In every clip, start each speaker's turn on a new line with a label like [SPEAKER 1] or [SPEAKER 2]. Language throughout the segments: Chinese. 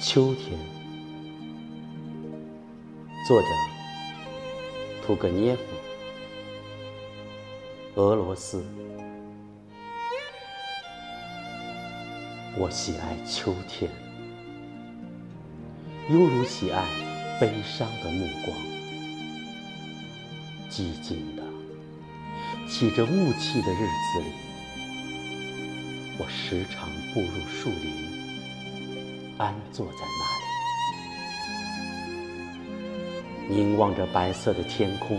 [SPEAKER 1] 秋天，作者屠格涅夫，俄罗斯。我喜爱秋天，犹如喜爱悲伤的目光。寂静的，起着雾气的日子里，我时常步入树林。安坐在那里，凝望着白色的天空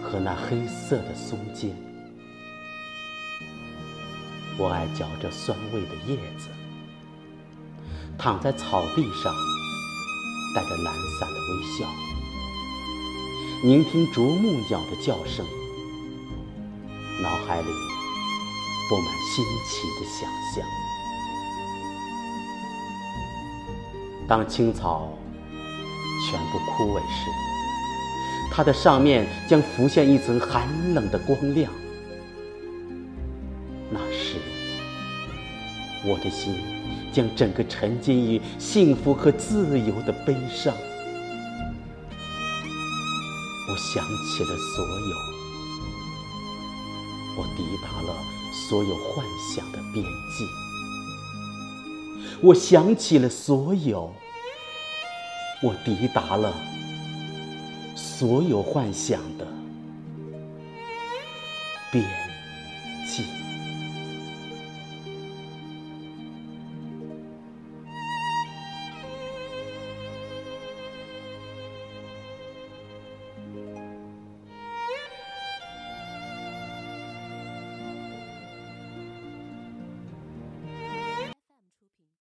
[SPEAKER 1] 和那黑色的松间。我爱嚼着酸味的叶子，躺在草地上，带着懒散的微笑，聆听啄木鸟的叫声，脑海里布满新奇的想象。当青草全部枯萎时，它的上面将浮现一层寒冷的光亮。那时，我的心将整个沉浸于幸福和自由的悲伤。我想起了所有，我抵达了所有幻想的边际。我想起了所有，我抵达了所有幻想的边际。